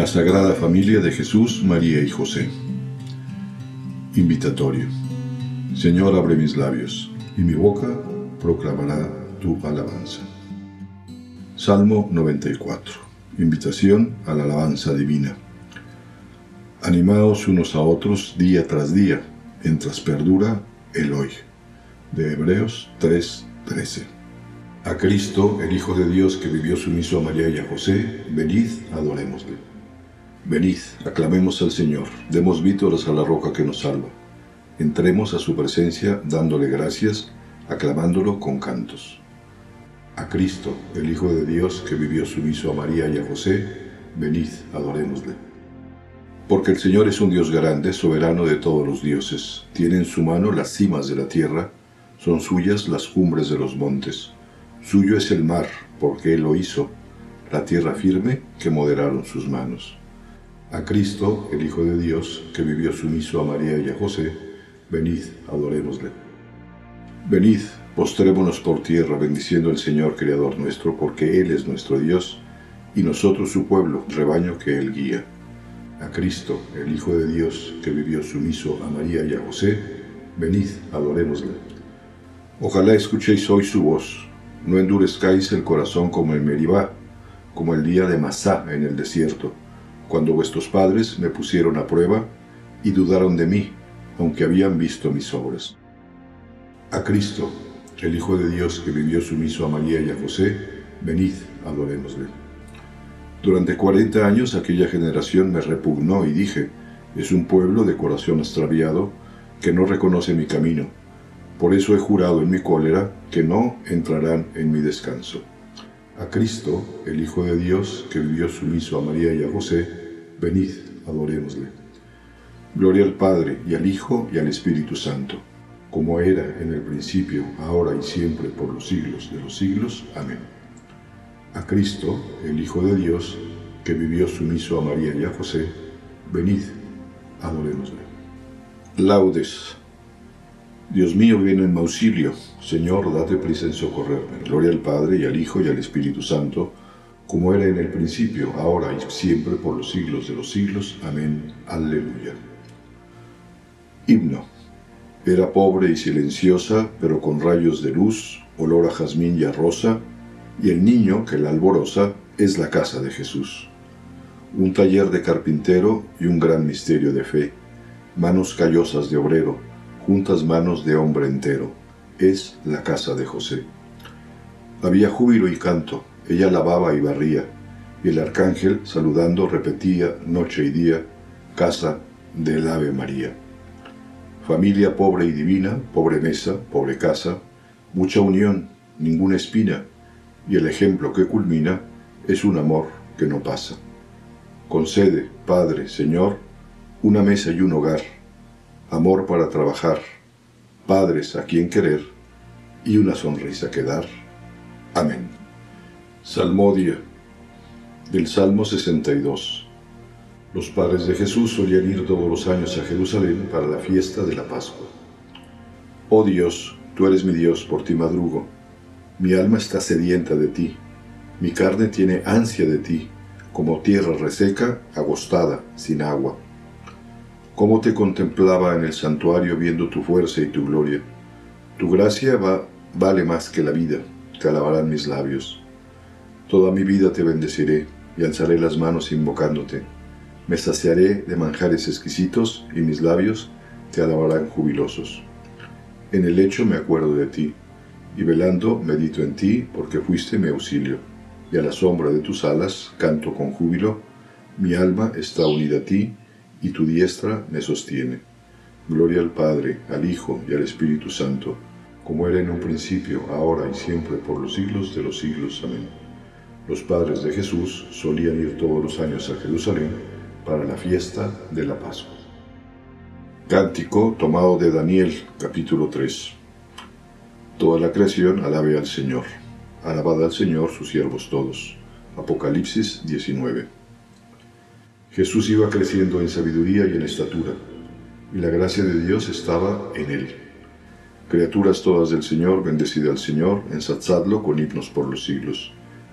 La Sagrada Familia de Jesús, María y José. Invitatorio. Señor, abre mis labios, y mi boca proclamará tu alabanza. Salmo 94. Invitación a la alabanza divina. Animaos unos a otros día tras día, mientras perdura el hoy. De Hebreos 3:13. A Cristo, el Hijo de Dios que vivió sumiso a María y a José, venid, adorémosle. Venid, aclamemos al Señor, demos vítores a la roca que nos salva. Entremos a su presencia dándole gracias, aclamándolo con cantos. A Cristo, el Hijo de Dios que vivió sumiso a María y a José, venid, adorémosle. Porque el Señor es un Dios grande, soberano de todos los dioses. Tiene en su mano las cimas de la tierra, son suyas las cumbres de los montes. Suyo es el mar, porque Él lo hizo, la tierra firme que moderaron sus manos a Cristo, el Hijo de Dios, que vivió sumiso a María y a José, venid, adorémosle. Venid, postrémonos por tierra, bendiciendo al Señor, Creador nuestro, porque Él es nuestro Dios, y nosotros su pueblo, rebaño que Él guía. A Cristo, el Hijo de Dios, que vivió sumiso a María y a José, venid, adorémosle. Ojalá escuchéis hoy su voz, no endurezcáis el corazón como en Meribá, como el día de Masá en el desierto, cuando vuestros padres me pusieron a prueba y dudaron de mí, aunque habían visto mis obras. A Cristo, el Hijo de Dios que vivió sumiso a María y a José, venid, adorémosle. Durante cuarenta años aquella generación me repugnó y dije, es un pueblo de corazón extraviado que no reconoce mi camino. Por eso he jurado en mi cólera que no entrarán en mi descanso. A Cristo, el Hijo de Dios, que vivió sumiso a María y a José, Venid, adorémosle. Gloria al Padre, y al Hijo, y al Espíritu Santo, como era en el principio, ahora y siempre, por los siglos de los siglos. Amén. A Cristo, el Hijo de Dios, que vivió sumiso a María y a José, venid, adorémosle. Laudes. Dios mío, viene en mi auxilio. Señor, date prisa en socorrerme. Gloria al Padre, y al Hijo, y al Espíritu Santo, como era en el principio, ahora y siempre, por los siglos de los siglos. Amén. Aleluya. Himno. Era pobre y silenciosa, pero con rayos de luz, olor a jazmín y a rosa, y el niño que la alborosa es la casa de Jesús. Un taller de carpintero y un gran misterio de fe, manos callosas de obrero, juntas manos de hombre entero, es la casa de José. Había júbilo y canto, ella lavaba y barría, y el arcángel, saludando, repetía noche y día, casa del Ave María. Familia pobre y divina, pobre mesa, pobre casa, mucha unión, ninguna espina, y el ejemplo que culmina es un amor que no pasa. Concede, Padre, Señor, una mesa y un hogar, amor para trabajar, padres a quien querer y una sonrisa que dar. Amén. Salmodia del Salmo 62. Los padres de Jesús solían ir todos los años a Jerusalén para la fiesta de la Pascua. Oh Dios, tú eres mi Dios, por ti madrugo. Mi alma está sedienta de ti. Mi carne tiene ansia de ti, como tierra reseca, agostada, sin agua. Cómo te contemplaba en el santuario viendo tu fuerza y tu gloria. Tu gracia va, vale más que la vida, te alabarán mis labios. Toda mi vida te bendeciré y alzaré las manos invocándote me saciaré de manjares exquisitos y mis labios te alabarán jubilosos. En el lecho me acuerdo de ti, y velando medito en ti porque fuiste mi auxilio, y a la sombra de tus alas canto con júbilo, mi alma está unida a ti, y tu diestra me sostiene. Gloria al Padre, al Hijo y al Espíritu Santo, como era en un principio, ahora y siempre, por los siglos de los siglos. Amén. Los padres de Jesús solían ir todos los años a Jerusalén para la fiesta de la Pascua. Cántico tomado de Daniel capítulo 3. Toda la creación alabe al Señor. Alabad al Señor sus siervos todos. Apocalipsis 19. Jesús iba creciendo en sabiduría y en estatura, y la gracia de Dios estaba en él. Criaturas todas del Señor, bendecida al Señor, ensalzadlo con himnos por los siglos.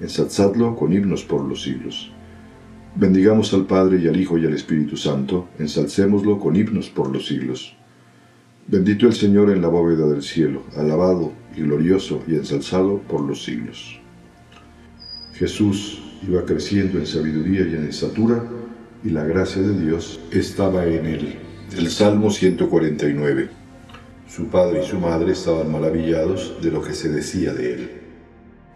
Ensalzadlo con himnos por los siglos. Bendigamos al Padre y al Hijo y al Espíritu Santo, ensalcémoslo con himnos por los siglos. Bendito el Señor en la bóveda del cielo, alabado y glorioso y ensalzado por los siglos. Jesús iba creciendo en sabiduría y en estatura, y la gracia de Dios estaba en él. El Salmo 149. Su padre y su madre estaban maravillados de lo que se decía de él.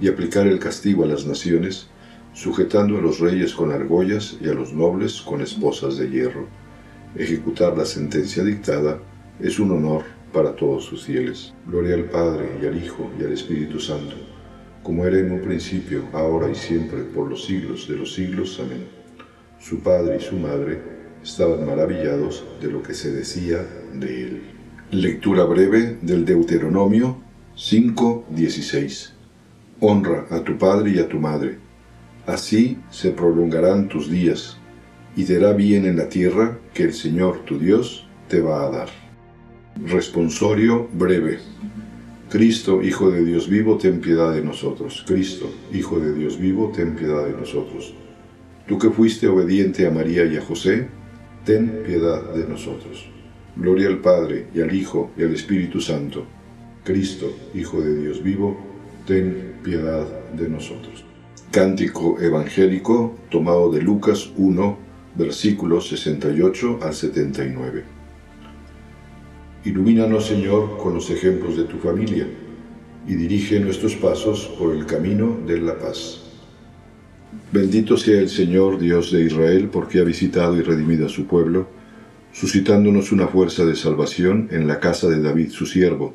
y aplicar el castigo a las naciones, sujetando a los reyes con argollas y a los nobles con esposas de hierro. Ejecutar la sentencia dictada es un honor para todos sus fieles. Gloria al Padre y al Hijo y al Espíritu Santo, como era en un principio, ahora y siempre, por los siglos de los siglos. Amén. Su padre y su madre estaban maravillados de lo que se decía de él. Lectura breve del Deuteronomio 5.16 Honra a tu padre y a tu madre. Así se prolongarán tus días, y te hará bien en la tierra que el Señor tu Dios te va a dar. Responsorio breve. Cristo, Hijo de Dios vivo, ten piedad de nosotros. Cristo, Hijo de Dios vivo, ten piedad de nosotros. Tú que fuiste obediente a María y a José, ten piedad de nosotros. Gloria al Padre, y al Hijo, y al Espíritu Santo. Cristo, Hijo de Dios vivo, ten piedad de nosotros. Cántico evangélico tomado de Lucas 1, versículos 68 al 79. Ilumínanos, Señor, con los ejemplos de tu familia y dirige nuestros pasos por el camino de la paz. Bendito sea el Señor, Dios de Israel, porque ha visitado y redimido a su pueblo, suscitándonos una fuerza de salvación en la casa de David su siervo,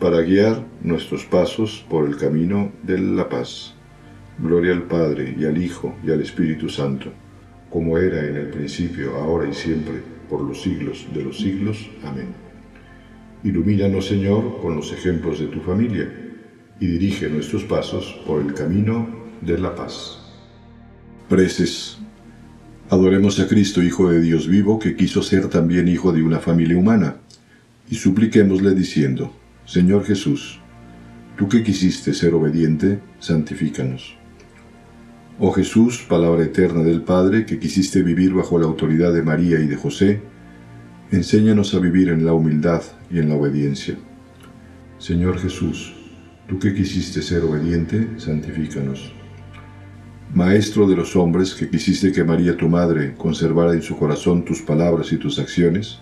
para guiar nuestros pasos por el camino de la paz. Gloria al Padre y al Hijo y al Espíritu Santo, como era en el principio, ahora y siempre, por los siglos de los siglos. Amén. Ilumínanos, Señor, con los ejemplos de tu familia, y dirige nuestros pasos por el camino de la paz. Preces Adoremos a Cristo, Hijo de Dios vivo, que quiso ser también hijo de una familia humana, y supliquémosle diciendo, Señor Jesús, tú que quisiste ser obediente, santifícanos. Oh Jesús, palabra eterna del Padre, que quisiste vivir bajo la autoridad de María y de José, enséñanos a vivir en la humildad y en la obediencia. Señor Jesús, tú que quisiste ser obediente, santifícanos. Maestro de los hombres que quisiste que María tu Madre conservara en su corazón tus palabras y tus acciones,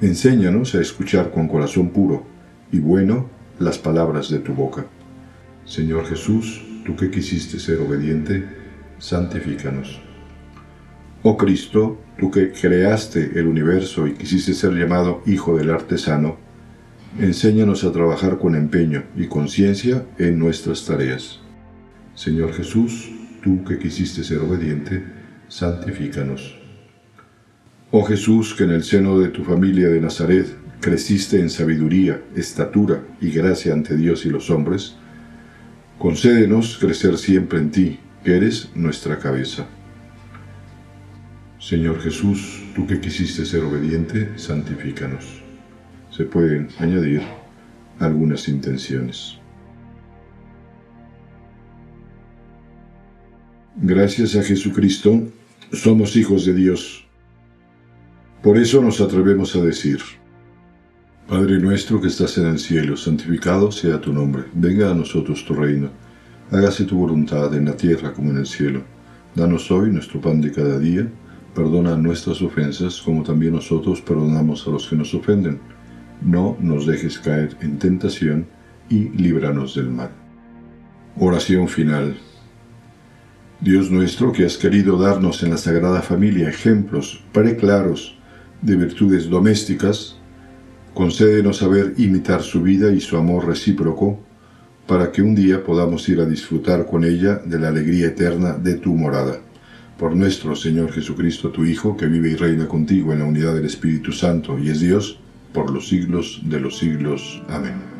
enséñanos a escuchar con corazón puro y bueno las palabras de tu boca. Señor Jesús, tú que quisiste ser obediente, santifícanos. Oh Cristo, tú que creaste el universo y quisiste ser llamado Hijo del Artesano, enséñanos a trabajar con empeño y conciencia en nuestras tareas. Señor Jesús, tú que quisiste ser obediente, santifícanos. Oh Jesús, que en el seno de tu familia de Nazaret creciste en sabiduría, estatura y gracia ante Dios y los hombres, concédenos crecer siempre en ti, que eres nuestra cabeza. Señor Jesús, tú que quisiste ser obediente, santifícanos. Se pueden añadir algunas intenciones. Gracias a Jesucristo somos hijos de Dios. Por eso nos atrevemos a decir, Padre nuestro que estás en el cielo, santificado sea tu nombre, venga a nosotros tu reino, hágase tu voluntad en la tierra como en el cielo. Danos hoy nuestro pan de cada día, perdona nuestras ofensas como también nosotros perdonamos a los que nos ofenden. No nos dejes caer en tentación y líbranos del mal. Oración final. Dios nuestro, que has querido darnos en la Sagrada Familia ejemplos preclaros de virtudes domésticas, concédenos saber imitar su vida y su amor recíproco, para que un día podamos ir a disfrutar con ella de la alegría eterna de tu morada. Por nuestro Señor Jesucristo, tu Hijo, que vive y reina contigo en la unidad del Espíritu Santo y es Dios, por los siglos de los siglos. Amén.